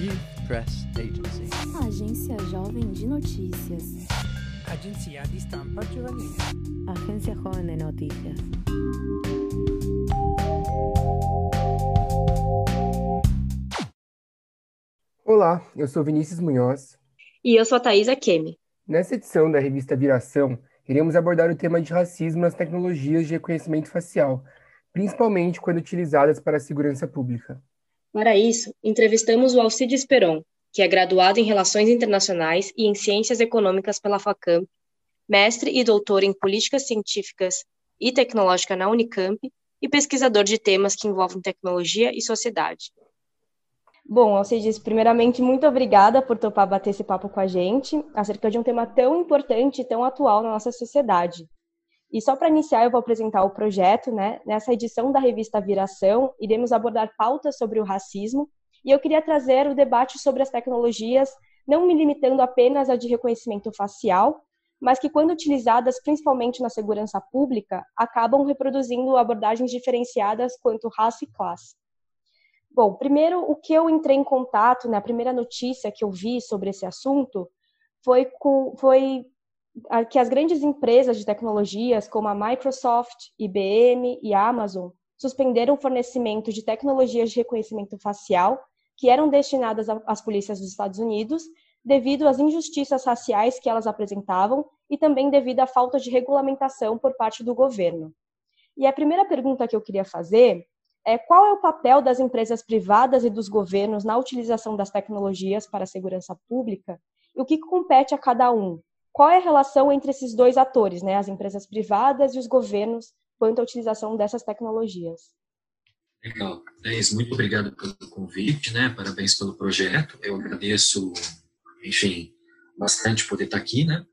Youth Press Agency. Agência Jovem de Notícias. Agência de Estampa Juvenil. Agencia Joven de Noticias. Olá, eu sou Vinícius Munhoz. E eu sou a Thaisa Kemi. Nessa edição da revista Viração, iremos abordar o tema de racismo nas tecnologias de reconhecimento facial, principalmente quando utilizadas para a segurança pública. Para isso, entrevistamos o Alcides Peron, que é graduado em Relações Internacionais e em Ciências Econômicas pela FACAMP, mestre e doutor em Políticas Científicas e Tecnológica na Unicamp e pesquisador de temas que envolvem tecnologia e sociedade. Bom, Alcides, primeiramente, muito obrigada por topar bater esse papo com a gente acerca de um tema tão importante e tão atual na nossa sociedade. E só para iniciar, eu vou apresentar o projeto, né? Nessa edição da revista Viração, iremos abordar pautas sobre o racismo, e eu queria trazer o debate sobre as tecnologias, não me limitando apenas a de reconhecimento facial, mas que, quando utilizadas principalmente na segurança pública, acabam reproduzindo abordagens diferenciadas quanto raça e classe. Bom, primeiro, o que eu entrei em contato, né, a primeira notícia que eu vi sobre esse assunto foi, com, foi que as grandes empresas de tecnologias, como a Microsoft, IBM e Amazon, suspenderam o fornecimento de tecnologias de reconhecimento facial que eram destinadas às polícias dos Estados Unidos, devido às injustiças raciais que elas apresentavam e também devido à falta de regulamentação por parte do governo. E a primeira pergunta que eu queria fazer é qual é o papel das empresas privadas e dos governos na utilização das tecnologias para a segurança pública e o que compete a cada um, qual é a relação entre esses dois atores, né, as empresas privadas e os governos, quanto à utilização dessas tecnologias? Legal. Isso. Muito obrigado pelo convite, né? Parabéns pelo projeto. Eu agradeço, enfim, bastante poder estar aqui, né?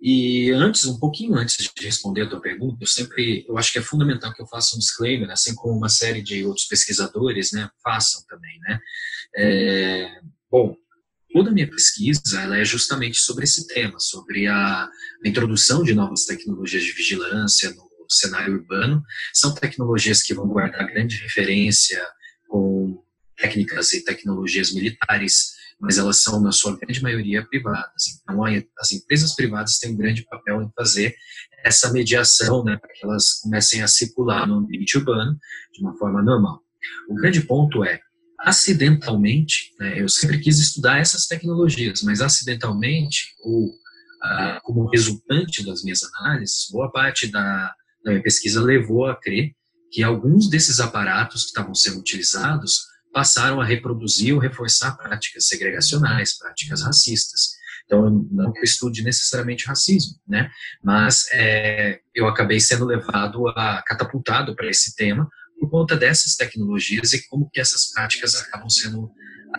E antes, um pouquinho antes de responder a tua pergunta, eu sempre, eu acho que é fundamental que eu faça um disclaimer, assim como uma série de outros pesquisadores, né, façam também, né? É, bom, toda a minha pesquisa ela é justamente sobre esse tema, sobre a, a introdução de novas tecnologias de vigilância no cenário urbano. São tecnologias que vão guardar grande referência com técnicas e tecnologias militares, mas elas são, na sua grande maioria, privadas. Então, as empresas privadas têm um grande papel em fazer essa mediação, né, para que elas comecem a circular no ambiente urbano de uma forma normal. O grande ponto é, acidentalmente, né, eu sempre quis estudar essas tecnologias, mas acidentalmente, ou ah, como resultante das minhas análises, boa parte da, da minha pesquisa levou a crer que alguns desses aparatos que estavam sendo utilizados passaram a reproduzir ou reforçar práticas segregacionais, práticas racistas. Então, não que eu estude necessariamente racismo, né? Mas é, eu acabei sendo levado a catapultado para esse tema por conta dessas tecnologias e como que essas práticas acabam sendo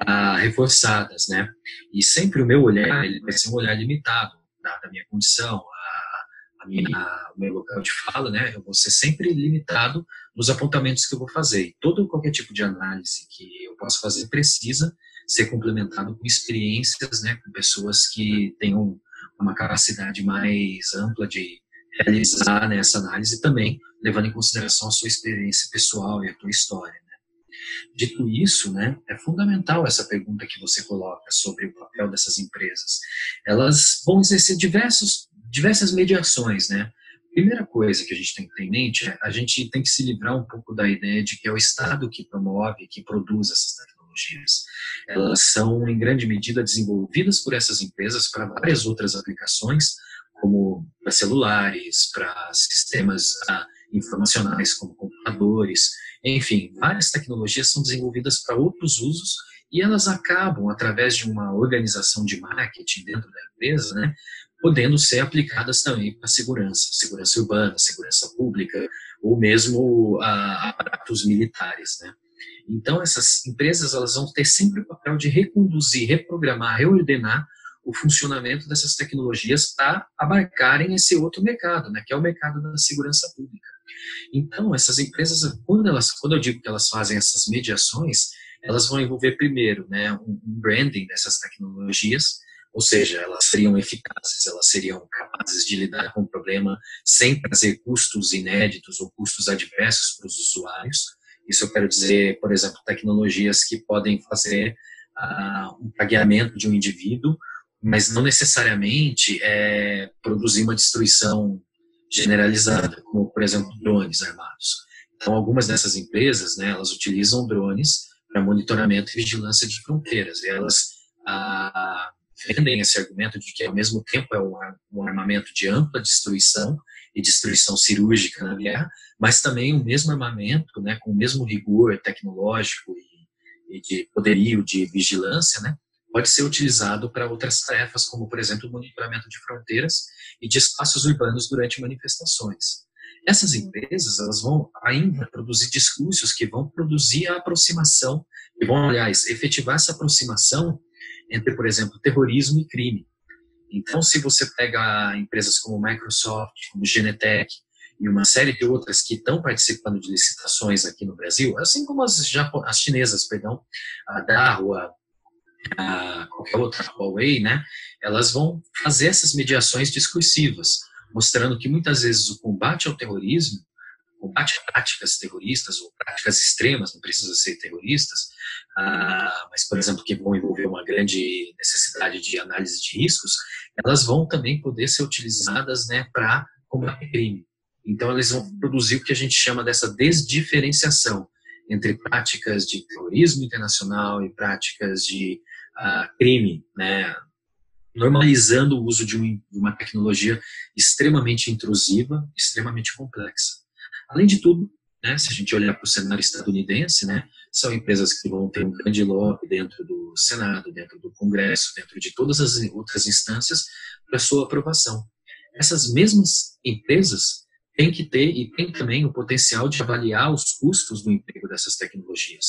ah, reforçadas, né? E sempre o meu olhar ele vai ser um olhar limitado, da minha condição, a, a minha, o meu local de fala, né? Eu vou ser sempre limitado nos apontamentos que eu vou fazer. E todo qualquer tipo de análise que eu possa fazer precisa ser complementado com experiências, né? Com pessoas que tenham uma capacidade mais ampla de realizar né, essa análise também levando em consideração a sua experiência pessoal e a tua história. Né? Dito isso, né, é fundamental essa pergunta que você coloca sobre o papel dessas empresas. Elas vão exercer diversos, diversas mediações, né? Primeira coisa que a gente tem que ter em mente é a gente tem que se livrar um pouco da ideia de que é o Estado que promove, que produz essas tecnologias. Elas são, em grande medida, desenvolvidas por essas empresas para várias outras aplicações, como para celulares, para sistemas ah, informacionais como computadores, enfim, várias tecnologias são desenvolvidas para outros usos e elas acabam, através de uma organização de marketing dentro da empresa, né, podendo ser aplicadas também para segurança, segurança urbana, segurança pública, ou mesmo a, aparatos militares, né. Então, essas empresas elas vão ter sempre o papel de reconduzir, reprogramar, reordenar o funcionamento dessas tecnologias para abarcarem esse outro mercado, né, que é o mercado da segurança pública. Então, essas empresas, quando, elas, quando eu digo que elas fazem essas mediações, elas vão envolver primeiro né, um branding dessas tecnologias, ou seja, elas seriam eficazes, elas seriam capazes de lidar com o problema sem trazer custos inéditos ou custos adversos para os usuários. Isso eu quero dizer, por exemplo, tecnologias que podem fazer uh, um tagueamento de um indivíduo, mas não necessariamente é, produzir uma destruição generalizada, como, por exemplo, drones armados. Então, algumas dessas empresas, né, elas utilizam drones para monitoramento e vigilância de fronteiras. E elas ah, vendem esse argumento de que, ao mesmo tempo, é um armamento de ampla destruição e destruição cirúrgica na guerra, mas também o mesmo armamento, né, com o mesmo rigor tecnológico e, e de poderio de vigilância, né, pode ser utilizado para outras tarefas, como, por exemplo, o monitoramento de fronteiras e de espaços urbanos durante manifestações. Essas empresas elas vão ainda produzir discursos que vão produzir a aproximação, e vão, aliás, efetivar essa aproximação entre, por exemplo, terrorismo e crime. Então, se você pega empresas como Microsoft, como Genetec e uma série de outras que estão participando de licitações aqui no Brasil, assim como as, as chinesas, perdão, a Dahua, a qualquer outra Huawei, né, elas vão fazer essas mediações discursivas, mostrando que muitas vezes o combate ao terrorismo, combate a práticas terroristas ou práticas extremas, não precisa ser terroristas, ah, mas, por exemplo, que vão envolver uma grande necessidade de análise de riscos, elas vão também poder ser utilizadas né, para combater crime. Então, eles vão produzir o que a gente chama dessa desdiferenciação entre práticas de terrorismo internacional e práticas de uh, crime, né, normalizando o uso de, um, de uma tecnologia extremamente intrusiva, extremamente complexa. Além de tudo, né, se a gente olhar para o cenário estadunidense, né, são empresas que vão ter um grande lobby dentro do Senado, dentro do Congresso, dentro de todas as outras instâncias para sua aprovação. Essas mesmas empresas têm que ter e têm também o potencial de avaliar os custos do emprego dessas tecnologias.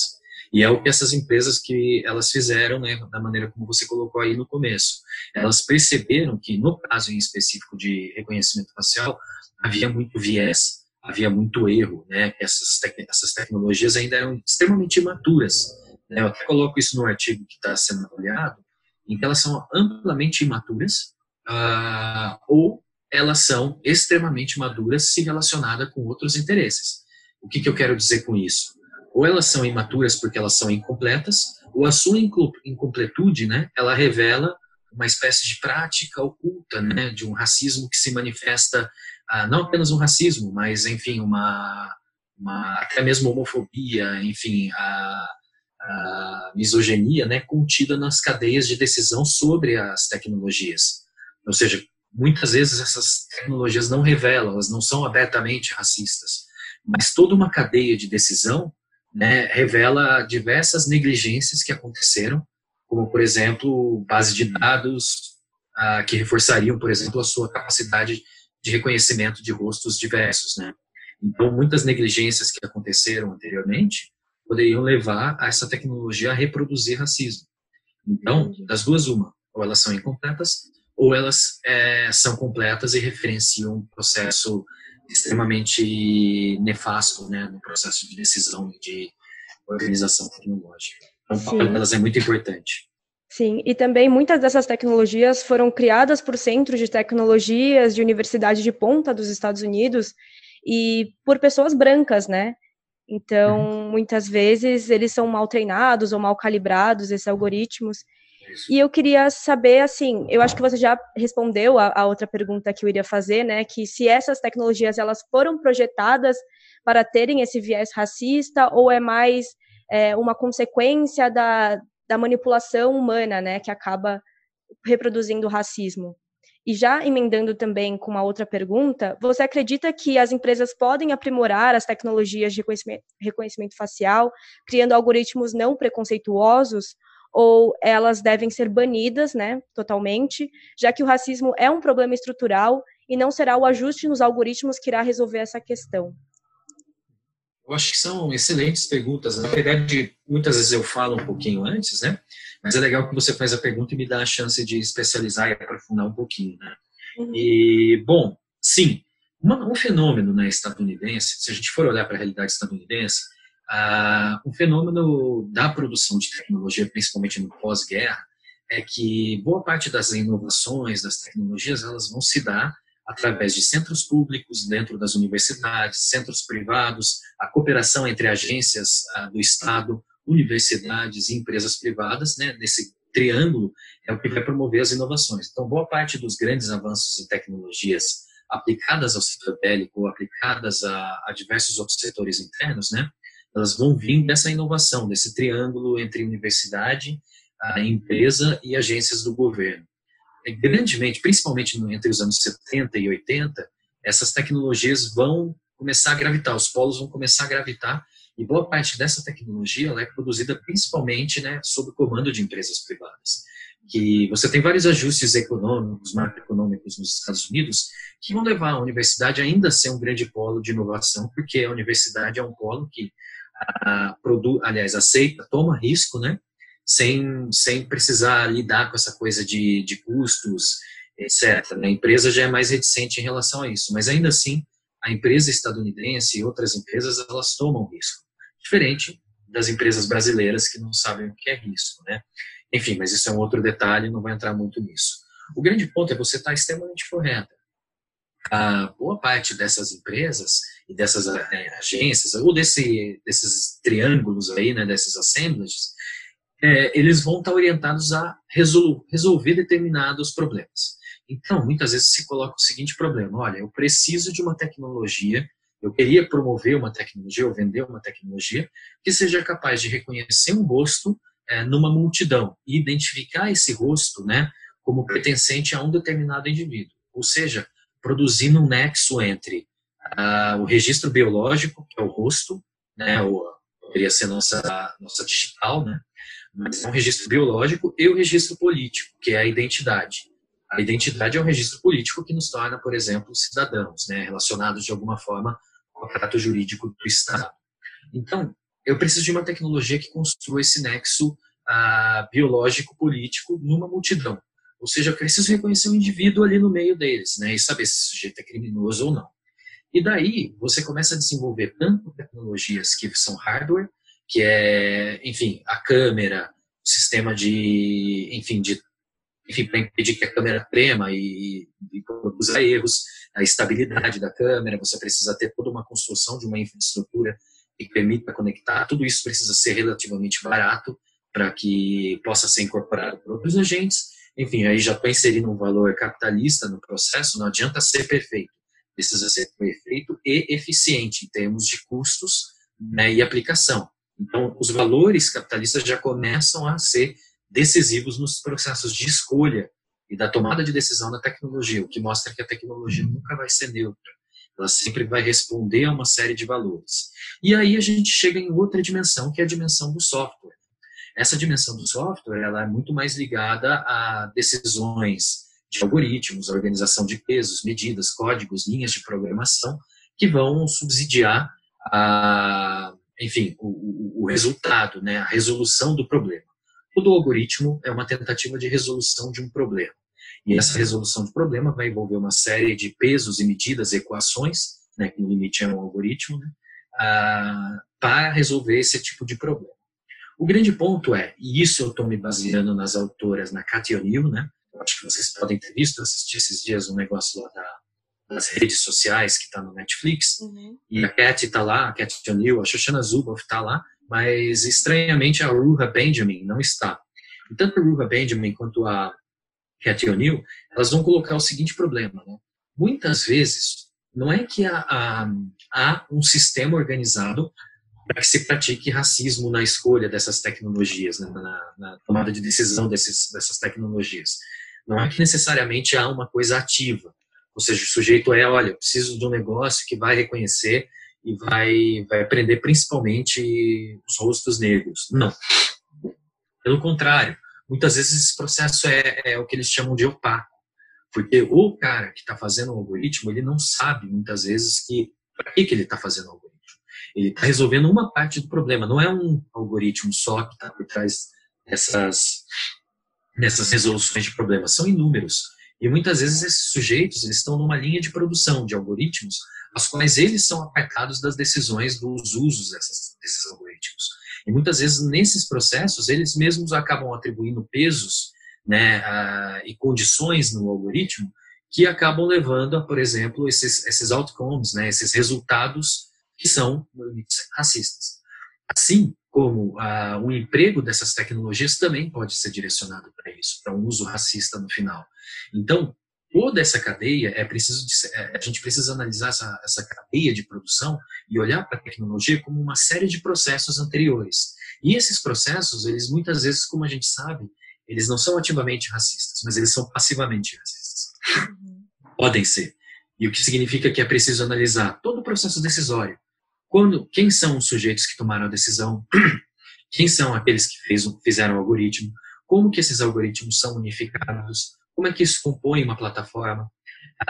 E é o que essas empresas que elas fizeram, né, da maneira como você colocou aí no começo. Elas perceberam que no caso em específico de reconhecimento facial havia muito viés, havia muito erro, né? Essas, tec essas tecnologias ainda eram extremamente imaturas. Né? Eu até coloco isso no artigo que está sendo avaliado, em que elas são amplamente imaturas uh, ou elas são extremamente maduras se relacionada com outros interesses. O que, que eu quero dizer com isso? Ou elas são imaturas porque elas são incompletas, ou a sua incompletude, né, ela revela uma espécie de prática oculta, né, de um racismo que se manifesta, ah, não apenas um racismo, mas, enfim, uma, uma até mesmo homofobia, enfim, a, a misoginia, né, contida nas cadeias de decisão sobre as tecnologias. Ou seja, muitas vezes essas tecnologias não revelam, elas não são abertamente racistas, mas toda uma cadeia de decisão né, revela diversas negligências que aconteceram, como, por exemplo, base de dados ah, que reforçariam, por exemplo, a sua capacidade de reconhecimento de rostos diversos. Né? Então, muitas negligências que aconteceram anteriormente poderiam levar a essa tecnologia a reproduzir racismo. Então, das duas, uma, ou elas são incompletas, ou elas é, são completas e referenciam um processo extremamente nefasto né, no processo de decisão de organização tecnológica. Então, o papel delas é muito importante. Sim, e também muitas dessas tecnologias foram criadas por centros de tecnologias de universidade de ponta dos Estados Unidos e por pessoas brancas, né? Então, uhum. muitas vezes eles são mal treinados ou mal calibrados, esses algoritmos, e eu queria saber, assim, eu acho que você já respondeu a, a, outra pergunta que eu iria fazer, né? Que se essas tecnologias elas foram projetadas para terem esse viés racista ou é mais é, uma consequência da, da manipulação humana, né? Que acaba reproduzindo o racismo. E já emendando também com uma outra pergunta, você acredita que as empresas podem aprimorar as tecnologias de reconhecimento, reconhecimento facial, criando algoritmos não preconceituosos, ou elas devem ser banidas, né, totalmente, já que o racismo é um problema estrutural e não será o ajuste nos algoritmos que irá resolver essa questão? Eu acho que são excelentes perguntas. Na verdade, muitas vezes eu falo um pouquinho antes, né? Mas é legal que você faz a pergunta e me dá a chance de especializar e aprofundar um pouquinho, né? Uhum. E, bom, sim, um fenômeno né, estadunidense, se a gente for olhar para a realidade estadunidense, ah, um fenômeno da produção de tecnologia, principalmente no pós-guerra, é que boa parte das inovações, das tecnologias, elas vão se dar através de centros públicos dentro das universidades, centros privados, a cooperação entre agências ah, do Estado universidades e empresas privadas, né, nesse triângulo, é o que vai promover as inovações. Então, boa parte dos grandes avanços em tecnologias aplicadas ao setor bélico aplicadas a, a diversos outros setores internos, né, elas vão vir dessa inovação, desse triângulo entre universidade, a empresa e agências do governo. É, grandemente, principalmente entre os anos 70 e 80, essas tecnologias vão começar a gravitar, os polos vão começar a gravitar e boa parte dessa tecnologia é produzida principalmente né, sob o comando de empresas privadas. Que você tem vários ajustes econômicos, macroeconômicos nos Estados Unidos que vão levar a universidade ainda a ser um grande polo de inovação, porque a universidade é um polo que a, produ, aliás, aceita, toma risco, né, sem, sem precisar lidar com essa coisa de, de custos, etc. A empresa já é mais reticente em relação a isso, mas ainda assim a empresa estadunidense e outras empresas elas tomam risco, diferente das empresas brasileiras que não sabem o que é risco, né? Enfim, mas isso é um outro detalhe, não vai entrar muito nisso. O grande ponto é você estar extremamente correta. A boa parte dessas empresas e dessas é, agências ou desse, desses triângulos aí, né, desses assemblages, é, eles vão estar orientados a resol resolver determinados problemas. Então, muitas vezes se coloca o seguinte problema: olha, eu preciso de uma tecnologia, eu queria promover uma tecnologia ou vender uma tecnologia que seja capaz de reconhecer um rosto é, numa multidão e identificar esse rosto, né, como pertencente a um determinado indivíduo. Ou seja, produzindo um nexo entre ah, o registro biológico, que é o rosto, né, ou poderia ser nossa nossa digital, né, mas é um registro biológico e o registro político, que é a identidade. A identidade é um registro político que nos torna, por exemplo, cidadãos, né, relacionados de alguma forma com o trato jurídico do Estado. Então, eu preciso de uma tecnologia que construa esse nexo ah, biológico-político numa multidão. Ou seja, eu preciso reconhecer um indivíduo ali no meio deles, né, e saber se esse sujeito é criminoso ou não. E daí você começa a desenvolver tanto tecnologias que são hardware, que é, enfim, a câmera, o sistema de, enfim, de enfim, para impedir que a câmera trema e, e produza erros, a estabilidade da câmera, você precisa ter toda uma construção de uma infraestrutura que permita conectar, tudo isso precisa ser relativamente barato para que possa ser incorporado por outros agentes. Enfim, aí já estou inserindo um valor capitalista no processo, não adianta ser perfeito, precisa ser perfeito e eficiente em termos de custos né, e aplicação. Então, os valores capitalistas já começam a ser decisivos nos processos de escolha e da tomada de decisão da tecnologia, o que mostra que a tecnologia nunca vai ser neutra. Ela sempre vai responder a uma série de valores. E aí a gente chega em outra dimensão, que é a dimensão do software. Essa dimensão do software ela é muito mais ligada a decisões de algoritmos, organização de pesos, medidas, códigos, linhas de programação, que vão subsidiar a, enfim, o, o resultado, né, a resolução do problema. Todo algoritmo é uma tentativa de resolução de um problema. E essa resolução de problema vai envolver uma série de pesos e medidas, equações, né, que no limite é um algoritmo, né, ah, para resolver esse tipo de problema. O grande ponto é, e isso eu estou me baseando nas autoras, na Cathy O'Neill, né, eu acho que vocês podem ter visto, assistir esses dias um negócio lá da, das redes sociais que está no Netflix, uhum. e a Cathy está lá, a Cathy O'Neill, a Shoshana Zuboff está lá, mas estranhamente a Ruha Benjamin não está. E tanto a Ruha Benjamin quanto a Cathy O'Neill, elas vão colocar o seguinte problema, né? Muitas vezes, não é que há, há, há um sistema organizado para que se pratique racismo na escolha dessas tecnologias, né? na, na, tomada de decisão desses, dessas tecnologias. Não é que necessariamente há uma coisa ativa. Ou seja, o sujeito é, olha, preciso de um negócio que vai reconhecer e vai, vai aprender principalmente os rostos negros. Não. Pelo contrário, muitas vezes esse processo é, é o que eles chamam de opaco. Porque o cara que está fazendo o algoritmo, ele não sabe muitas vezes que para que, que ele está fazendo o algoritmo. Ele está resolvendo uma parte do problema, não é um algoritmo só que está por trás dessas, dessas resoluções de problemas, são inúmeros. E muitas vezes esses sujeitos eles estão numa linha de produção de algoritmos as quais eles são apartados das decisões dos usos dessas, desses algoritmos. E muitas vezes, nesses processos, eles mesmos acabam atribuindo pesos né, e condições no algoritmo que acabam levando a, por exemplo, esses, esses outcomes, né, esses resultados que são racistas. Assim, como ah, o emprego dessas tecnologias também pode ser direcionado para isso, para um uso racista no final. Então, toda essa cadeia é preciso é, a gente precisa analisar essa, essa cadeia de produção e olhar para a tecnologia como uma série de processos anteriores. E esses processos, eles muitas vezes, como a gente sabe, eles não são ativamente racistas, mas eles são passivamente racistas. Uhum. Podem ser. E o que significa que é preciso analisar todo o processo decisório. Quando, quem são os sujeitos que tomaram a decisão? Quem são aqueles que fez, fizeram o algoritmo? Como que esses algoritmos são unificados? Como é que isso compõe uma plataforma?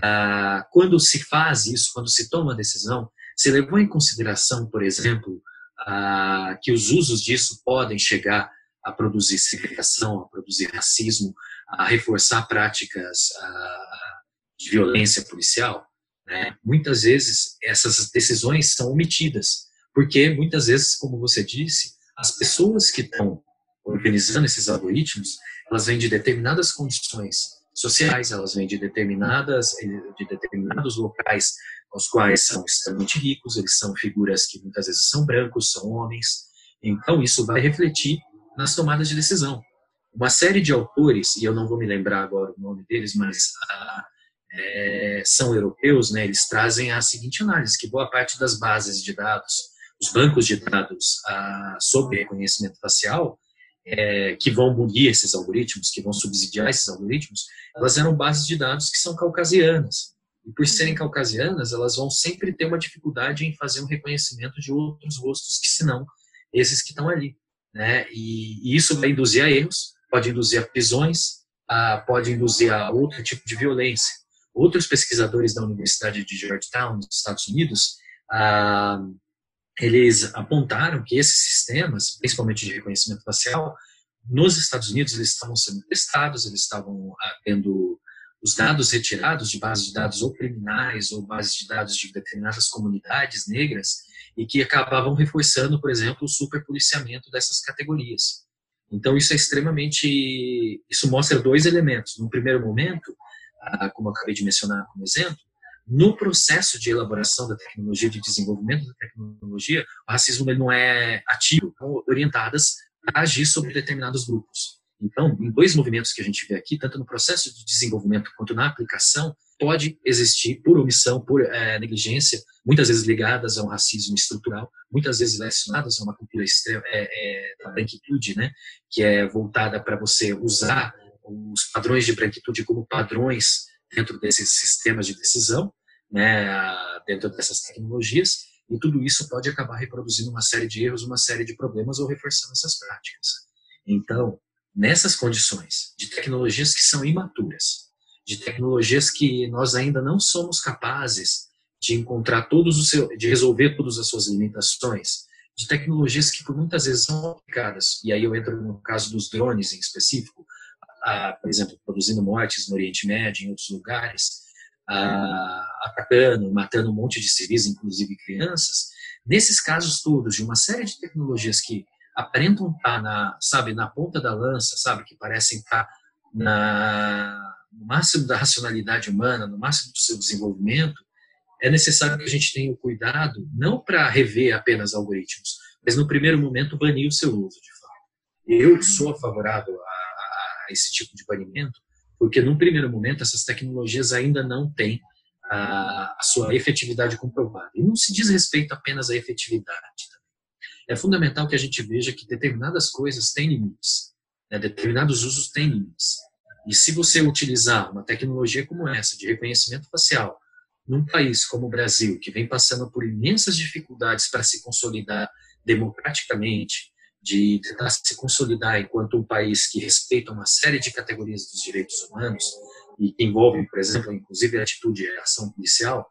Ah, quando se faz isso, quando se toma a decisão, se levou em consideração, por exemplo, ah, que os usos disso podem chegar a produzir segregação, a produzir racismo, a reforçar práticas ah, de violência policial, né? muitas vezes essas decisões são omitidas, porque muitas vezes, como você disse, as pessoas que estão organizando esses algoritmos, elas vêm de determinadas condições sociais, elas vêm de determinadas de determinados locais os quais são extremamente ricos, eles são figuras que muitas vezes são brancos, são homens. Então isso vai refletir nas tomadas de decisão. Uma série de autores, e eu não vou me lembrar agora o nome deles, mas ah, é, são europeus, né, eles trazem a seguinte análise, que boa parte das bases de dados, os bancos de dados ah, sobre reconhecimento facial, é, que vão munir esses algoritmos, que vão subsidiar esses algoritmos, elas eram bases de dados que são caucasianas. E por serem caucasianas, elas vão sempre ter uma dificuldade em fazer um reconhecimento de outros rostos que senão esses que estão ali né? E, e isso vai induzir a erros, pode induzir a prisões, a, pode induzir a outro tipo de violência. Outros pesquisadores da Universidade de Georgetown, nos Estados Unidos, a, eles apontaram que esses sistemas, principalmente de reconhecimento facial, nos Estados Unidos eles estavam sendo testados, eles estavam tendo os dados retirados de bases de dados ou criminais ou bases de dados de determinadas comunidades negras e que acabavam reforçando, por exemplo, o superpoliciamento dessas categorias. Então, isso é extremamente. Isso mostra dois elementos. No primeiro momento, ah, como eu acabei de mencionar como exemplo, no processo de elaboração da tecnologia, de desenvolvimento da tecnologia, o racismo ele não é ativo, orientadas a agir sobre determinados grupos. Então, em dois movimentos que a gente vê aqui, tanto no processo de desenvolvimento quanto na aplicação, pode existir, por omissão, por é, negligência, muitas vezes ligadas a um racismo estrutural, muitas vezes relacionadas a uma cultura é, é, da branquitude, né, que é voltada para você usar os padrões de branquitude como padrões dentro desses sistemas de decisão, né, dentro dessas tecnologias, e tudo isso pode acabar reproduzindo uma série de erros, uma série de problemas ou reforçando essas práticas. Então, nessas condições de tecnologias que são imaturas, de tecnologias que nós ainda não somos capazes de encontrar todos os seus, de resolver todas as suas limitações, de tecnologias que por muitas vezes são aplicadas, e aí eu entro no caso dos drones em específico, por exemplo, produzindo mortes no Oriente Médio, em outros lugares, atacando, matando um monte de civis, inclusive crianças, nesses casos todos, de uma série de tecnologias que aparentam estar na, sabe, na ponta da lança, sabe, que parecem estar na, no máximo da racionalidade humana, no máximo do seu desenvolvimento, é necessário que a gente tenha o cuidado, não para rever apenas algoritmos, mas no primeiro momento banir o seu uso, de fato. Eu sou favorável esse tipo de banimento, porque num primeiro momento essas tecnologias ainda não têm a, a, sua efetividade comprovada. E não se diz respeito apenas à efetividade. É fundamental que a gente veja que determinadas coisas têm limites, né? determinados usos têm limites. E se você utilizar uma tecnologia como essa, de reconhecimento facial, num país como o Brasil, que vem passando por imensas dificuldades para se consolidar democraticamente, de tentar se consolidar enquanto um país que respeita uma série de categorias dos direitos humanos e que envolve, por exemplo, inclusive a atitude e a ação policial,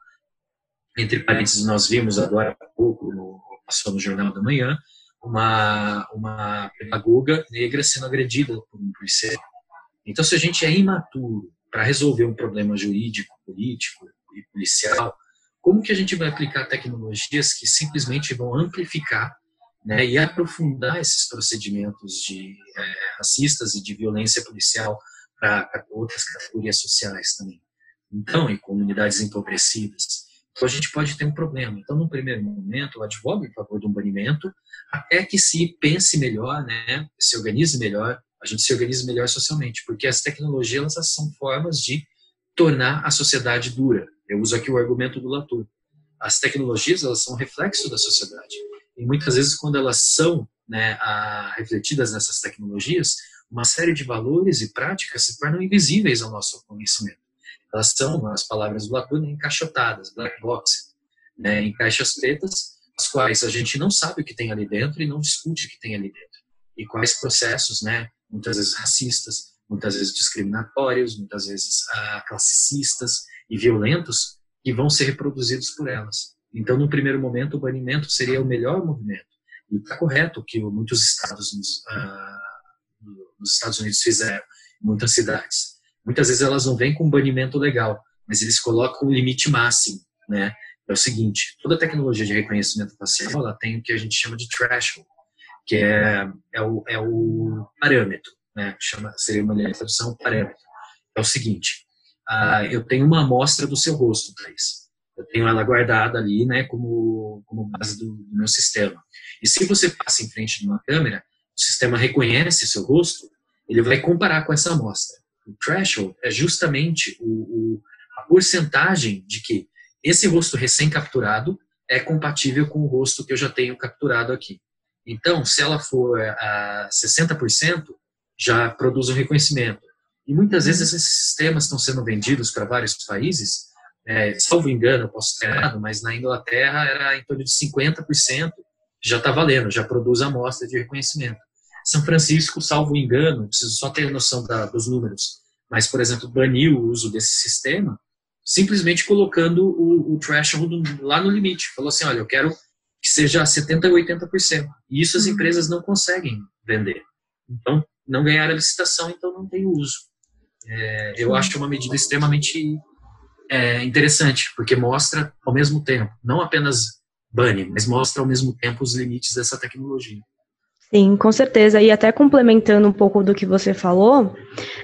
entre parênteses, nós vimos agora há pouco, no, passou no Jornal da Manhã, uma, uma pedagoga negra sendo agredida por um policial. Então, se a gente é imaturo para resolver um problema jurídico, político e policial, como que a gente vai aplicar tecnologias que simplesmente vão amplificar né, e aprofundar esses procedimentos de é, racistas e de violência policial para outras categorias sociais também? Então, em comunidades empobrecidas. então a gente pode ter um problema. Então, no primeiro momento, eu advogo em favor de um banimento, até que se pense melhor, né, se organize melhor, a gente se organize melhor socialmente, porque as tecnologias elas são formas de tornar a sociedade dura. Eu uso aqui o argumento do Latour. As tecnologias elas são reflexo da sociedade e muitas vezes quando elas são né, a, refletidas nessas tecnologias, uma série de valores e práticas se tornam invisíveis ao nosso conhecimento. Elas são, as palavras do Latour, encaixotadas, black box, né, em caixas pretas, as quais a gente não sabe o que tem ali dentro e não discute o que tem ali dentro. E quais processos, né, muitas vezes racistas, muitas vezes discriminatórios, muitas vezes ah, classicistas e violentos, que vão ser reproduzidos por elas. Então, no primeiro momento, o banimento seria o melhor movimento. E está correto o que muitos estados nos, ah, nos Estados Unidos fizeram, muitas cidades. Muitas vezes elas não vêm com banimento legal, mas eles colocam um limite máximo, né? É o seguinte, toda tecnologia de reconhecimento facial, ela tem o que a gente chama de threshold, que é, é, o, é o parâmetro, né? Chama, seria uma tradução parâmetro. É o seguinte, ah, eu tenho uma amostra do seu rosto, Thais. Eu tenho ela guardada ali, né, como, como base do, do meu sistema. E se você passa em frente de uma câmera, o sistema reconhece seu rosto, ele vai comparar com essa amostra. O threshold é justamente o, o, a porcentagem de que esse rosto recém-capturado é compatível com o rosto que eu já tenho capturado aqui. Então, se ela for a 60%, já produz o reconhecimento. E muitas vezes esses sistemas estão sendo vendidos para vários países, é, salvo engano, posso ter errado, mas na Inglaterra era em torno de 50%, já está valendo, já produz amostra de reconhecimento. São Francisco, salvo engano, preciso só ter noção da, dos números, mas, por exemplo, baniu o uso desse sistema, simplesmente colocando o, o threshold lá no limite. Falou assim, olha, eu quero que seja 70% ou 80%. E isso as uhum. empresas não conseguem vender. Então, não ganharam a licitação, então não tem uso. É, eu acho uma medida extremamente é, interessante, porque mostra ao mesmo tempo, não apenas bane, mas mostra ao mesmo tempo os limites dessa tecnologia. Sim, com certeza. E até complementando um pouco do que você falou,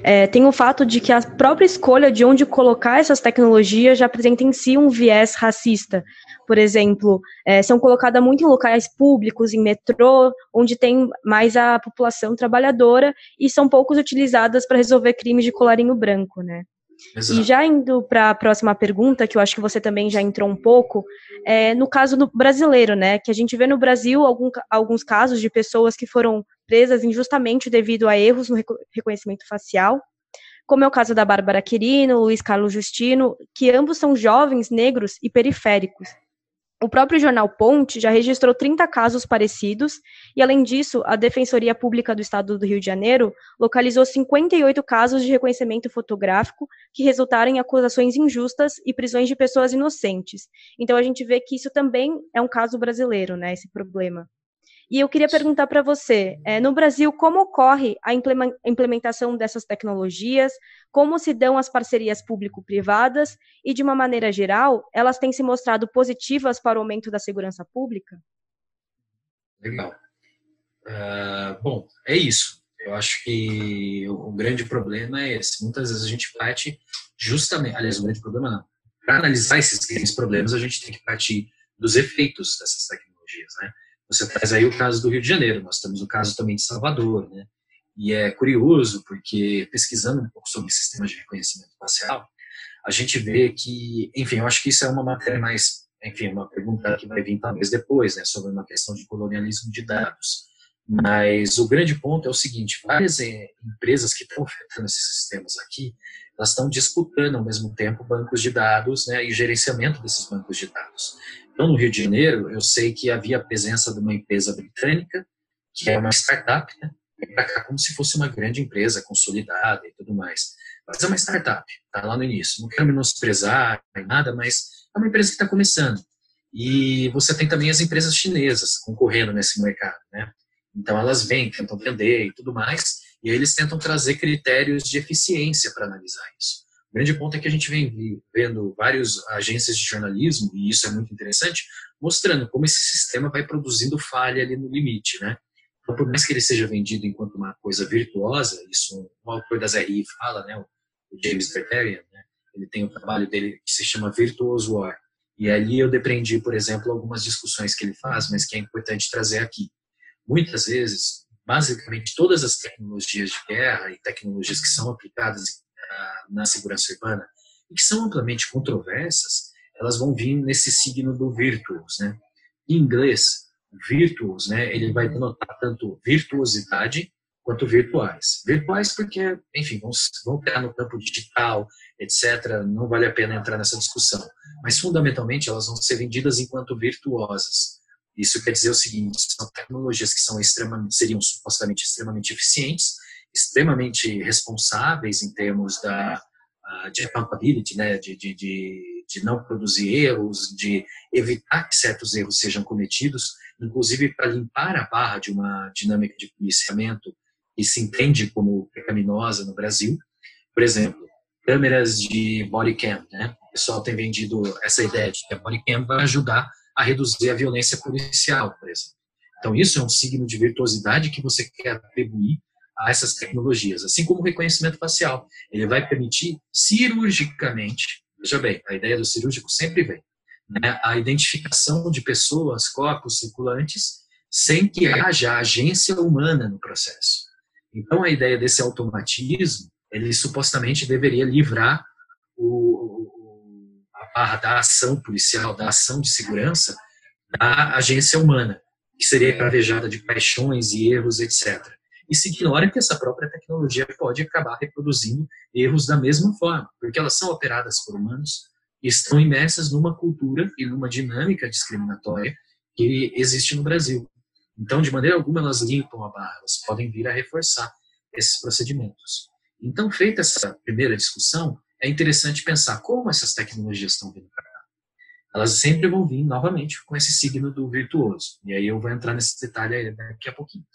é, tem o fato de que a própria escolha de onde colocar essas tecnologias já apresenta em si um viés racista. Por exemplo, é, são colocadas muito em locais públicos, em metrô, onde tem mais a população trabalhadora e são poucos utilizadas para resolver crimes de colarinho branco, né? Exato. E já indo para a próxima pergunta, que eu acho que você também já entrou um pouco, é, no caso do brasileiro, né? Que a gente vê no Brasil algum, alguns casos de pessoas que foram presas injustamente devido a erros no reconhecimento facial, como é o caso da Bárbara Quirino, Luiz Carlos Justino, que ambos são jovens, negros e periféricos. O próprio jornal Ponte já registrou 30 casos parecidos, e além disso, a Defensoria Pública do Estado do Rio de Janeiro localizou 58 casos de reconhecimento fotográfico que resultaram em acusações injustas e prisões de pessoas inocentes. Então a gente vê que isso também é um caso brasileiro, né, esse problema. E eu queria perguntar para você, é, no Brasil, como ocorre a implementação dessas tecnologias, como se dão as parcerias público-privadas e, de uma maneira geral, elas têm se mostrado positivas para o aumento da segurança pública? Legal. Uh, bom, é isso. Eu acho que o grande problema é esse. Muitas vezes a gente parte justamente, aliás, o grande problema não. Para analisar esses grandes problemas, a gente tem que partir dos efeitos dessas tecnologias, né? Você traz aí o caso do Rio de Janeiro, nós temos o caso também de Salvador, né? E é curioso porque pesquisando um pouco sobre sistemas de reconhecimento facial, a gente vê que, enfim, eu acho que isso é uma matéria mais, enfim, uma pergunta que vai vir talvez depois, né, sobre uma questão de colonialismo de dados. Mas o grande ponto é o seguinte: várias eh, empresas que estão ofertando esses sistemas aqui, elas estão disputando ao mesmo tempo bancos de dados né, e gerenciamento desses bancos de dados. Então, no Rio de Janeiro, eu sei que havia a presença de uma empresa britânica, que é uma startup, né? como se fosse uma grande empresa consolidada e tudo mais. Mas é uma startup, tá lá no início. Não quero menosprezar nem nada, mas é uma empresa que está começando. E você tem também as empresas chinesas concorrendo nesse mercado, né? Então elas vêm, tentam vender e tudo mais, e aí eles tentam trazer critérios de eficiência para analisar isso. O grande ponto é que a gente vem vendo várias agências de jornalismo, e isso é muito interessante, mostrando como esse sistema vai produzindo falha ali no limite, né? Então, por mais que ele seja vendido enquanto uma coisa virtuosa, isso o autor das RI fala, né? O James Bertarian, né? Ele tem um trabalho dele que se chama Virtuous War. E ali eu depreendi, por exemplo, algumas discussões que ele faz, mas que é importante trazer aqui. Muitas vezes, basicamente, todas as tecnologias de guerra e tecnologias que são aplicadas na segurança urbana e que são amplamente controversas, elas vão vir nesse signo do virtuos, né? Em inglês, virtuos, né, ele vai denotar tanto virtuosidade quanto virtuais. Virtuais porque, enfim, vão, vão no campo digital, etc. Não vale a pena entrar nessa discussão. Mas, fundamentalmente, elas vão ser vendidas enquanto virtuosas. Isso quer dizer o seguinte, são tecnologias que são extremamente, seriam supostamente extremamente eficientes, extremamente responsáveis em termos da de accountability, né, de, de, de, de não produzir erros, de evitar que certos erros sejam cometidos, inclusive para limpar a barra de uma dinâmica de policiamento que se entende como pecaminosa no Brasil. Por exemplo, câmeras de body cam, né? O pessoal tem vendido essa ideia de que a body cam vai ajudar a reduzir a violência policial, por exemplo. Então, isso é um signo de virtuosidade que você quer atribuir a essas tecnologias, assim como o reconhecimento facial. Ele vai permitir cirurgicamente, veja bem, a ideia do cirúrgico sempre vem, né, a identificação de pessoas, corpos circulantes, sem que haja agência humana no processo. Então, a ideia desse automatismo, ele supostamente deveria livrar o, a barra da ação policial, da ação de segurança, da agência humana, que seria cravejada de paixões e erros, etc. E se ignora que essa própria tecnologia pode acabar reproduzindo erros da mesma forma, porque elas são operadas por humanos estão imersas numa cultura e numa dinâmica discriminatória que existe no Brasil. Então, de maneira alguma, elas limpam a barra, elas podem vir a reforçar esses procedimentos. Então, feita essa primeira discussão, é interessante pensar como essas tecnologias estão vindo para. Elas sempre vão vir novamente com esse signo do virtuoso. E aí eu vou entrar nesse detalhe daqui a pouquinho.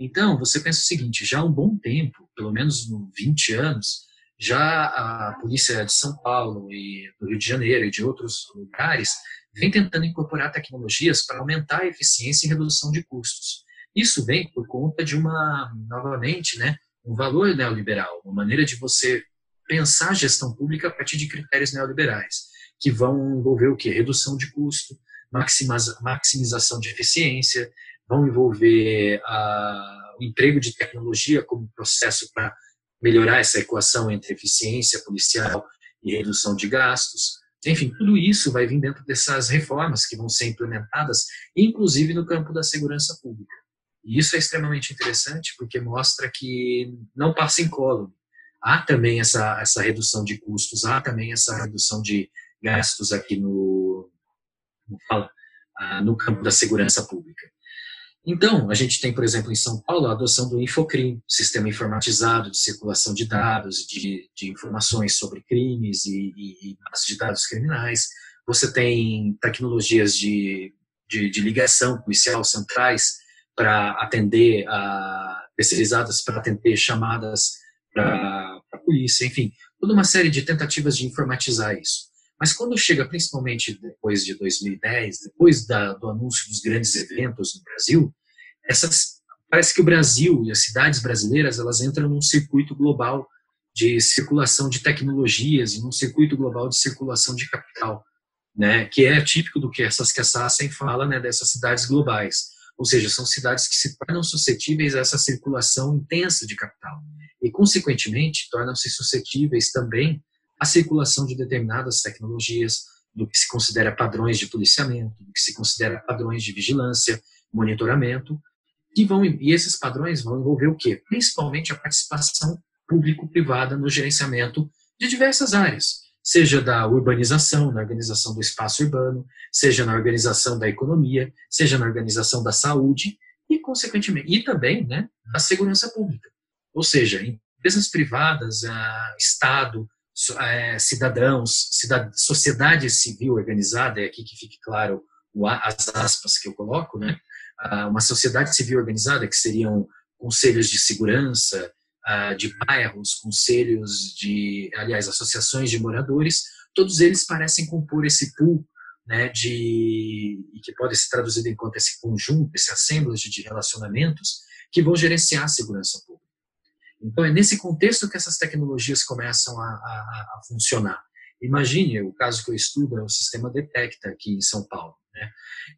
Então, você pensa o seguinte: já há um bom tempo, pelo menos 20 anos, já a polícia de São Paulo e do Rio de Janeiro e de outros lugares vem tentando incorporar tecnologias para aumentar a eficiência e redução de custos. Isso vem por conta de uma, novamente, né, um valor neoliberal, uma maneira de você pensar a gestão pública a partir de critérios neoliberais, que vão envolver o quê? Redução de custo, maximização de eficiência, vão envolver a, o emprego de tecnologia como processo para melhorar essa equação entre eficiência policial e redução de gastos. Enfim, tudo isso vai vir dentro dessas reformas que vão ser implementadas, inclusive no campo da segurança pública. E isso é extremamente interessante porque mostra que não passa incólume. Há também essa, essa redução de custos, há também essa redução de gastos aqui no, fala, ah, no campo da segurança pública. Então, a gente tem, por exemplo, em São Paulo, a adoção do Infocrim, sistema informatizado de circulação de dados, de, de informações sobre crimes e, e, e de dados criminais. Você tem tecnologias de, de, de ligação policial centrais para atender, a, especializadas para atender chamadas para a polícia, enfim, toda uma série de tentativas de informatizar isso. Mas quando chega, principalmente depois de 2010, depois da, do anúncio dos grandes eventos no Brasil, essas, parece que o Brasil e as cidades brasileiras elas entram num circuito global de circulação de tecnologias e num circuito global de circulação de capital, né, que é típico do que essas que a Sassen fala, né, dessas cidades globais. Ou seja, são cidades que se tornam suscetíveis a essa circulação intensa de capital e, consequentemente, tornam-se suscetíveis também à circulação de determinadas tecnologias, do que se considera padrões de policiamento, do que se considera padrões de vigilância, monitoramento, que vão e esses padrões vão envolver o quê? Principalmente a participação público-privada no gerenciamento de diversas áreas, seja da urbanização, na organização do espaço urbano, seja na organização da economia, seja na organização da saúde e, consequentemente, e também né, da segurança pública. Ou seja, empresas privadas, Estado, é, cidadãos, sociedade civil organizada, é aqui que fique claro as aspas que eu coloco, né? uma sociedade civil organizada, que seriam conselhos de segurança, de bairros, conselhos de, aliás, associações de moradores, todos eles parecem compor esse pool né, de, que pode ser traduzido enquanto esse conjunto, esse assemblage de relacionamentos que vão gerenciar a segurança pública. Então, é nesse contexto que essas tecnologias começam a, a, a funcionar. Imagine o caso que eu estudo é o sistema Detecta aqui em São Paulo, né?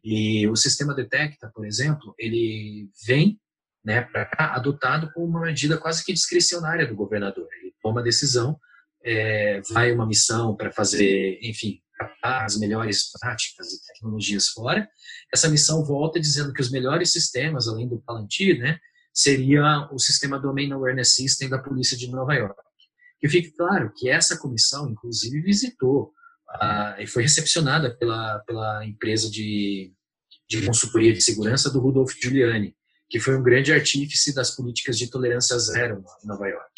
E o sistema Detecta, por exemplo, ele vem, né, para cá adotado como uma medida quase que discricionária do governador. Ele toma a decisão, é, vai uma missão para fazer, enfim, as melhores práticas e tecnologias fora. Essa missão volta dizendo que os melhres sistemas, além do Palantir, né, seria o sistema Domain Awareness System da polícia de Nova York. Que fique claro que essa comissão, inclusive, visitou e foi recepcionada pela, pela empresa de, de consultoria de segurança do Rudolph Giuliani, que foi um grande artífice das políticas de tolerância zero em Nova York.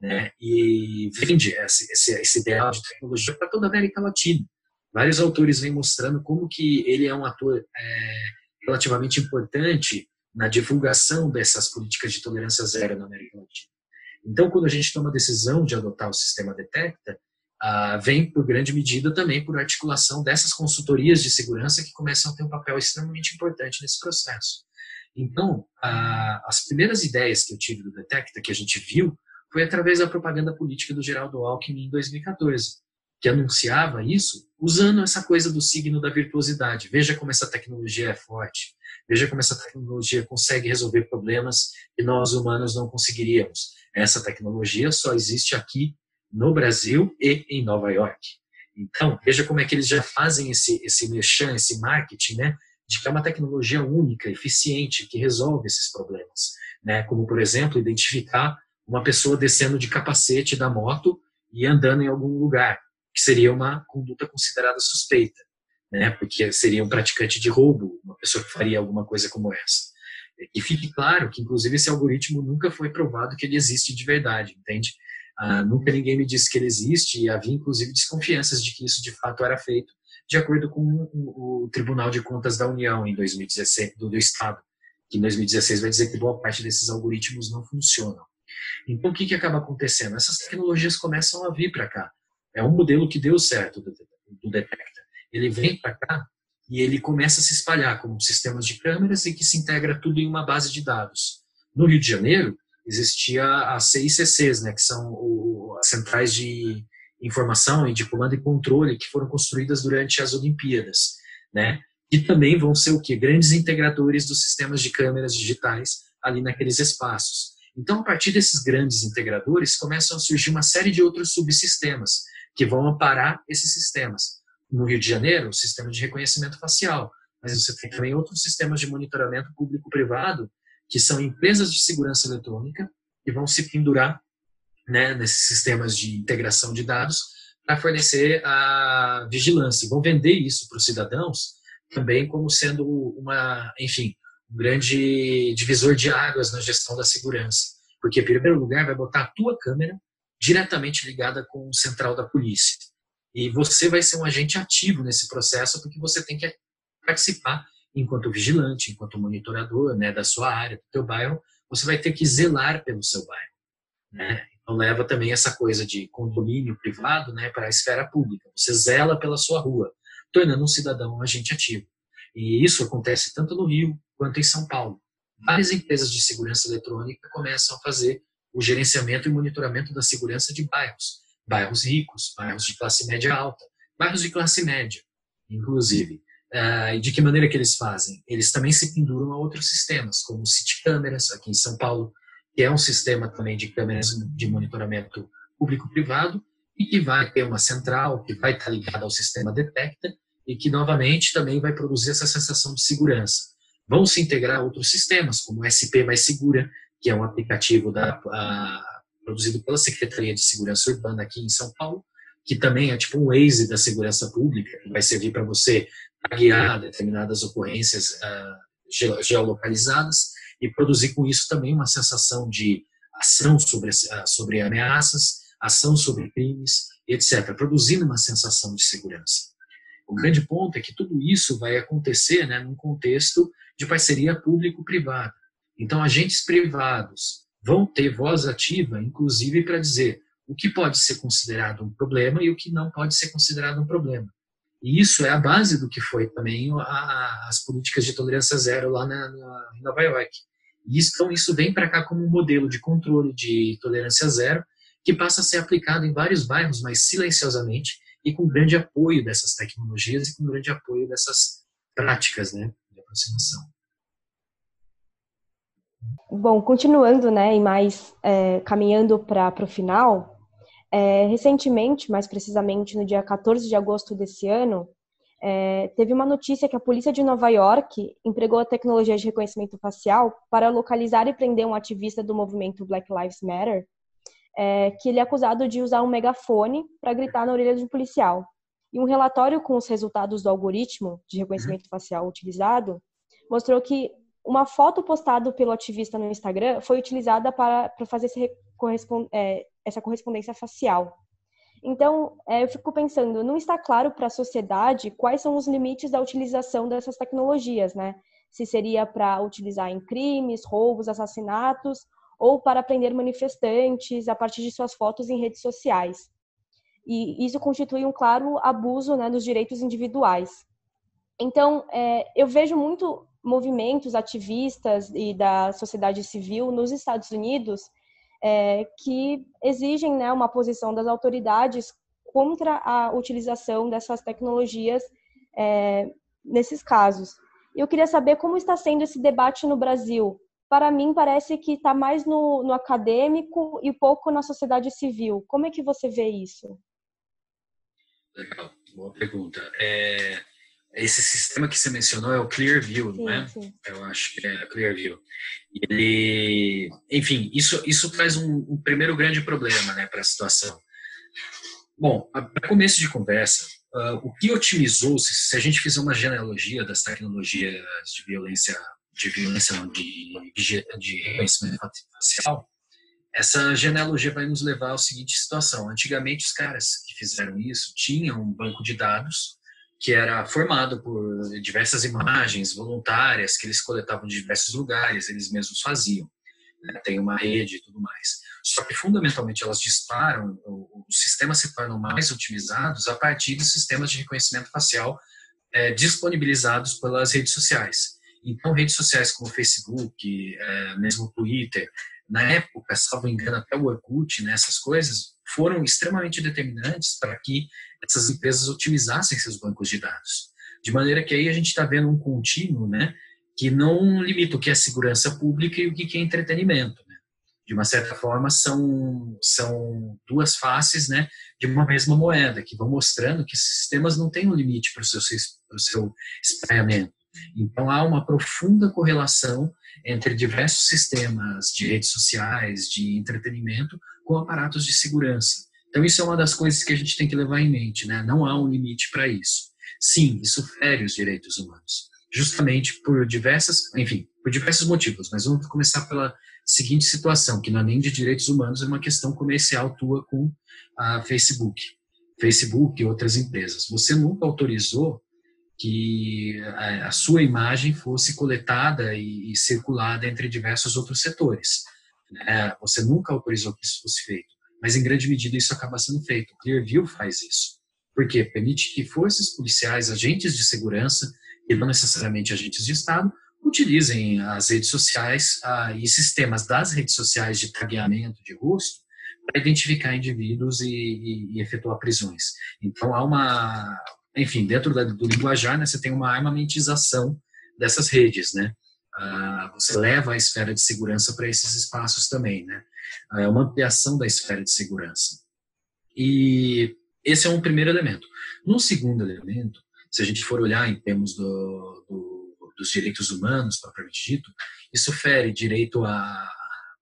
Né? E vende esse, esse, esse ideal de tecnologia para toda a América Latina. Vários autores vêm mostrando como que ele é um ator é, relativamente importante na divulgação dessas políticas de tolerância zero na América Latina. Então, quando a gente toma a decisão de adotar o sistema Detecta, ah, vem por grande medida também por articulação dessas consultorias de segurança que começam a ter um papel extremamente importante nesse processo. Então, ah, as primeiras ideias que eu tive do Detecta, que a gente viu, foi através da propaganda política do Geraldo Alckmin em 2014, que anunciava isso usando essa coisa do signo da virtuosidade. Veja como essa tecnologia é forte. Veja como essa tecnologia consegue resolver problemas que nós humanos não conseguiríamos. Essa tecnologia só existe aqui no Brasil e em Nova York. Então, veja como é que eles já fazem esse, esse merchan, esse marketing, né? De que é uma tecnologia única, eficiente, que resolve esses problemas. Né? Como, por exemplo, identificar uma pessoa descendo de capacete da moto e andando em algum lugar, que seria uma conduta considerada suspeita né? Porque seria um praticante de roubo, uma pessoa que faria alguma coisa como essa. E fique claro que, inclusive, esse algoritmo nunca foi provado que ele existe de verdade, entende? Ah, nunca ninguém me disse que ele existe e havia, inclusive, desconfianças de que isso de fato era feito, de acordo com o, Tribunal de Contas da União em 2016 do, do Estado, que em 2016 vai dizer que boa parte desses algoritmos não funcionam. Então, o que, que acaba acontecendo? Essas tecnologias começam a vir para cá. É um modelo que deu certo do, Detecta ele vem para cá e ele começa a se espalhar como sistemas de câmeras e que se integra tudo em uma base de dados. No Rio de Janeiro, existia as CICCs, né, que são o, as centrais de informação e de comando e controle que foram construídas durante as Olimpíadas, né, que também vão ser o que grandes integradores dos sistemas de câmeras digitais ali naqueles espaços. Então, a partir desses grandes integradores, começam a surgir uma série de outros subsistemas que vão amparar esses sistemas no Rio de Janeiro, o sistema de reconhecimento facial, mas você tem também outros sistemas de monitoramento público-privado, que são empresas de segurança eletrônica, que vão se pendurar né, nesses sistemas de integração de dados para fornecer a vigilância. Vão vender isso para os cidadãos também como sendo uma, enfim, um grande divisor de águas na gestão da segurança. Porque, em primeiro lugar, vai botar a tua câmera diretamente ligada com o central da polícia. E você vai ser um agente ativo nesse processo porque você tem que participar enquanto vigilante, enquanto monitorador né, da sua área, do teu bairro, você vai ter que zelar pelo seu bairro. Né? Então leva também essa coisa de condomínio privado né, para a esfera pública. Você zela pela sua rua, tornando um cidadão um agente ativo. E isso acontece tanto no Rio quanto em São Paulo. Várias empresas de segurança eletrônica começam a fazer o gerenciamento e monitoramento da segurança de bairros bairros ricos, bairros de classe média alta, bairros de classe média, inclusive. Uh, e de que maneira que eles fazem? Eles também se penduram a outros sistemas, como City Câmeras, aqui em São Paulo, que é um sistema também de câmeras de monitoramento público-privado, e que vai ter uma central, que vai estar ligada ao sistema Detecta, e que, novamente, também vai produzir essa sensação de segurança. Vão se integrar outros sistemas, como SP Mais Segura, que é um aplicativo da, a, produzido pela Secretaria de Segurança Urbana aqui em São Paulo, que também é tipo um Waze da segurança pública, que vai servir para você guiar determinadas ocorrências uh, geolocalizadas e produzir com isso também uma sensação de ação sobre, sobre ameaças, ação sobre crimes, etc., produzindo uma sensação de segurança. O grande ponto é que tudo isso vai acontecer né, num contexto de parceria público-privada. Então, agentes privados vão ter voz ativa, inclusive para dizer o que pode ser considerado um problema e o que não pode ser considerado um problema. E isso é a base do que foi também a, as políticas de tolerância zero lá na, na, em Nova York. E isso, então, isso vem para cá como um modelo de controle de tolerância zero que passa a ser aplicado em vários bairros, mas silenciosamente, e com grande apoio dessas tecnologias e com grande apoio dessas práticas né, de aproximação. Bom, continuando, né, e mais é, caminhando para o final, é, recentemente, mais precisamente no dia 14 de agosto desse ano, é, teve uma notícia que a polícia de Nova York empregou a tecnologia de reconhecimento facial para localizar e prender um ativista do movimento Black Lives Matter, é, que ele é acusado de usar um megafone para gritar na orelha de um policial. E um relatório com os resultados do algoritmo de reconhecimento facial utilizado mostrou que uma foto postada pelo ativista no Instagram foi utilizada para, para fazer esse é, essa correspondência facial. Então, é, eu fico pensando, não está claro para a sociedade quais são os limites da utilização dessas tecnologias, né? Se seria para utilizar em crimes, roubos, assassinatos, ou para prender manifestantes a partir de suas fotos em redes sociais. E isso constitui um claro abuso né, dos direitos individuais. Então, é, eu vejo muito movimentos ativistas e da sociedade civil nos Estados Unidos é, que exigem né, uma posição das autoridades contra a utilização dessas tecnologias é, nesses casos. Eu queria saber como está sendo esse debate no Brasil. Para mim, parece que está mais no, no acadêmico e pouco na sociedade civil. Como é que você vê isso? Legal, boa pergunta. É, esse sistema que você mencionou é o Clearview, sim, não é? Sim. Eu acho que é Clearview. Ele, enfim, isso isso traz um, um primeiro grande problema, né, para a situação. Bom, para começo de conversa, uh, o que otimizou, se, se, a gente fizer uma genealogia das tecnologias de violência, de violência não, de, de, de reconhecimento facial, essa genealogia vai nos levar à seguinte situação. Antigamente, os caras que fizeram isso tinham um banco de dados que era formado por diversas imagens voluntárias que eles coletavam de diversos lugares, eles mesmos faziam. Né? Tem uma rede e tudo mais. Só que, fundamentalmente, elas disparam, os sistemas se tornam mais otimizados a partir dos sistemas de reconhecimento facial é, disponibilizados pelas redes sociais. Então, redes sociais como Facebook, é, mesmo Twitter, na época, salvo engano, até o Orkut, né, essas coisas, foram extremamente determinantes para que essas empresas otimizassem seus bancos de dados. De maneira que aí a gente está vendo um contínuo, né, que não limita o que é segurança pública e o que é entretenimento. Né? De uma certa forma, são, são duas faces né, de uma mesma moeda, que vão mostrando que esses sistemas não têm um limite para o seu, seu espalhamento. Então, há uma profunda correlação entre diversos sistemas de redes sociais, de entretenimento, com aparatos de segurança. Então, isso é uma das coisas que a gente tem que levar em mente, né? Não há um limite para isso. Sim, isso fere os direitos humanos, justamente por diversas, enfim, por diversos motivos, mas vamos começar pela seguinte situação, que não é nem de direitos humanos, é uma questão comercial tua com a Facebook. Facebook e outras empresas. Você nunca autorizou que a sua imagem fosse coletada e circulada entre diversos outros setores. Né? Você nunca autorizou que isso fosse feito mas em grande medida isso acaba sendo feito. O Clearview faz isso. Porque permite que forças policiais, agentes de segurança, e não necessariamente agentes de Estado, utilizem as redes sociais ah, e sistemas das redes sociais de tagueamento de rosto para identificar indivíduos e, e, e, efetuar prisões. Então, há uma, enfim, dentro da, do linguajar, né, você tem uma armamentização dessas redes, né? Ah, você leva a esfera de segurança para esses espaços também, né? É uma ampliação da esfera de segurança. E esse é um primeiro elemento. No segundo elemento, se a gente for olhar em termos do, do, dos direitos humanos, propriamente dito, isso fere direito a,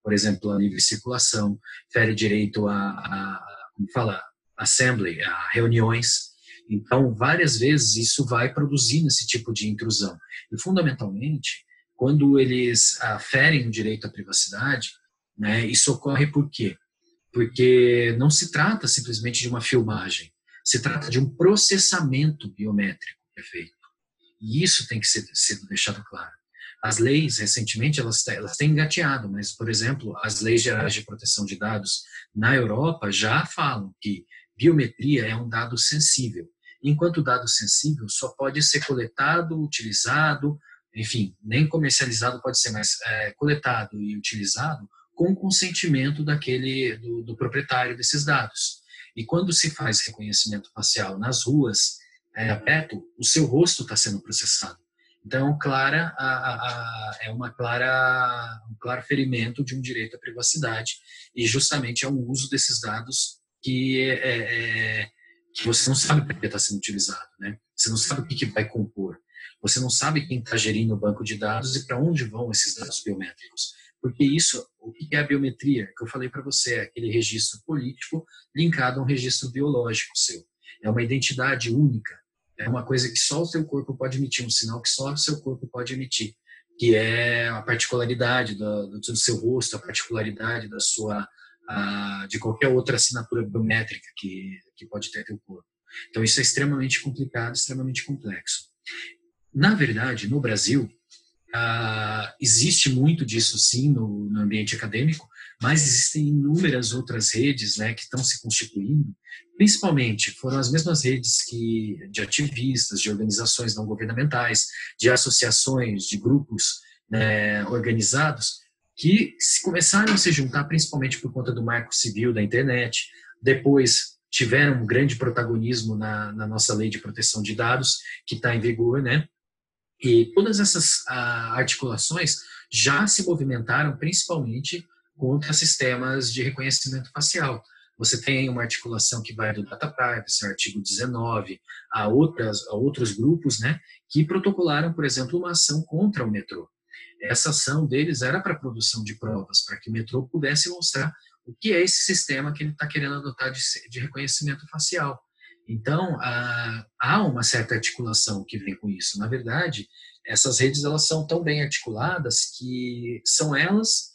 por exemplo, a livre circulação, fere direito a, a como fala, assembly, a reuniões. Então, várias vezes isso vai produzindo esse tipo de intrusão. E, fundamentalmente, quando eles ah, ferem o direito à privacidade, né? Isso ocorre por quê? Porque não se trata simplesmente de uma filmagem, se trata de um processamento biométrico que é feito. E isso tem que ser, ser deixado claro. As leis, recentemente, elas, elas têm engateado, mas, por exemplo, as leis gerais de proteção de dados na Europa já falam que biometria é um dado sensível. Enquanto dado sensível só pode ser coletado, utilizado, enfim, nem comercializado pode ser, mas é, coletado e utilizado com consentimento daquele do, do proprietário desses dados. E quando se faz reconhecimento facial nas ruas, é, perto, o seu rosto está sendo processado. Então, clara, a, a, a, é uma clara, um claro ferimento de um direito à privacidade e justamente é um uso desses dados que, é, é, é que você não sabe para que está sendo utilizado, né? Você não sabe o que, que vai compor. Você não sabe quem está gerindo o banco de dados e para onde vão esses dados biométricos. Porque isso, o que é a biometria? Que eu falei para você, é aquele registro político linkado a um registro biológico seu. É uma identidade única. É uma coisa que só o seu corpo pode emitir, um sinal que só o seu corpo pode emitir, que é a particularidade do, do seu rosto, a particularidade da sua, a, de qualquer outra assinatura biométrica que, que pode ter teu corpo. Então isso é extremamente complicado, extremamente complexo. Na verdade, no Brasil, Uh, existe muito disso sim no, no, ambiente acadêmico, mas existem inúmeras outras redes né, que estão se constituindo. Principalmente foram as mesmas redes que de ativistas, de organizações não governamentais, de associações, de grupos né, organizados que começaram a se juntar principalmente por conta do marco civil da internet. Depois tiveram um grande protagonismo na, na nossa lei de proteção de dados que está em vigor, né? E todas essas ah, articulações já se movimentaram principalmente contra sistemas de reconhecimento facial. Você tem uma articulação que vai do Data Privacy, artigo 19, a, outras, a outros grupos né, que protocolaram, por exemplo, uma ação contra o metrô. Essa ação deles era para produção de provas, para que o metrô pudesse mostrar o que é esse sistema que ele está querendo adotar de, de reconhecimento facial. Então, há uma certa articulação que vem com isso. Na verdade, essas redes elas são tão bem articuladas que são elas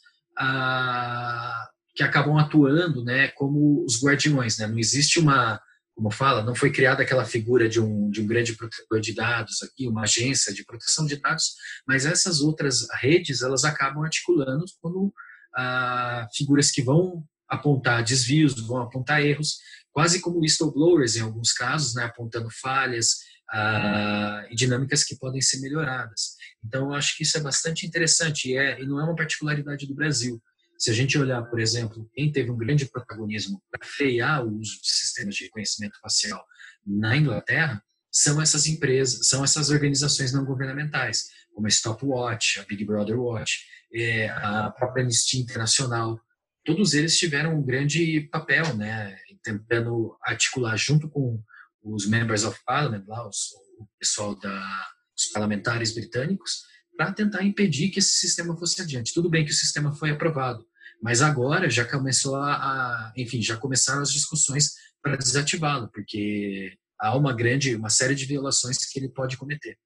que acabam atuando né, como os guardiões. Né? Não existe uma, como fala, não foi criada aquela figura de um, de um grande protetor de dados aqui, uma agência de proteção de dados, mas essas outras redes elas acabam articulando como ah, figuras que vão apontar desvios, vão apontar erros, quase como whistleblowers em alguns casos, né, apontando falhas uh, e dinâmicas que podem ser melhoradas. Então, eu acho que isso é bastante interessante e, é, e não é uma particularidade do Brasil. Se a gente olhar, por exemplo, quem teve um grande protagonismo para frear o uso de sistemas de reconhecimento facial na Inglaterra, são essas empresas, são essas organizações não governamentais, como a Stopwatch, a Big Brother Watch, é, a própria Anistia Internacional, todos eles tiveram um grande papel, né, tentando articular junto com os members of parliament, lá, os, o pessoal da, os parlamentares britânicos, para tentar impedir que esse sistema fosse adiante. Tudo bem que o sistema foi aprovado, mas agora já começou a, a enfim, já começaram as discussões para desativá-lo, porque há uma grande, uma série de violações que ele pode cometer.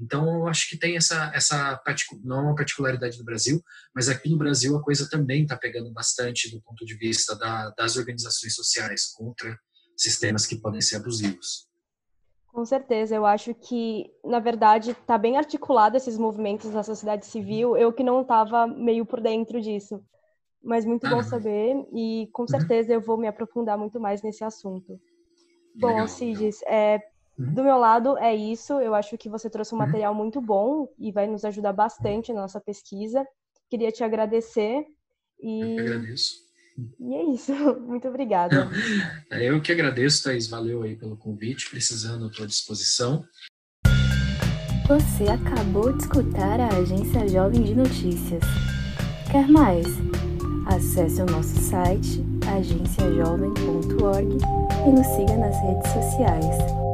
Então, eu acho que tem essa, essa não é uma particularidade do Brasil, mas aqui no Brasil a coisa também está pegando bastante do ponto de vista da, das organizações sociais contra sistemas que podem ser abusivos. Com certeza, eu acho que, na verdade, está bem articulado esses movimentos da sociedade civil, eu que não estava meio por dentro disso. Mas muito ah, bom saber, e com uhum. certeza eu vou me aprofundar muito mais nesse assunto. Legal, bom, Cidis, é. Do meu lado, é isso. Eu acho que você trouxe um uhum. material muito bom e vai nos ajudar bastante na nossa pesquisa. Queria te agradecer. E... Eu que agradeço. E é isso. Muito obrigada. Eu que agradeço, Thaís. Valeu aí pelo convite. Precisando, estou à disposição. Você acabou de escutar a Agência Jovem de Notícias. Quer mais? Acesse o nosso site agenciajovem.org e nos siga nas redes sociais.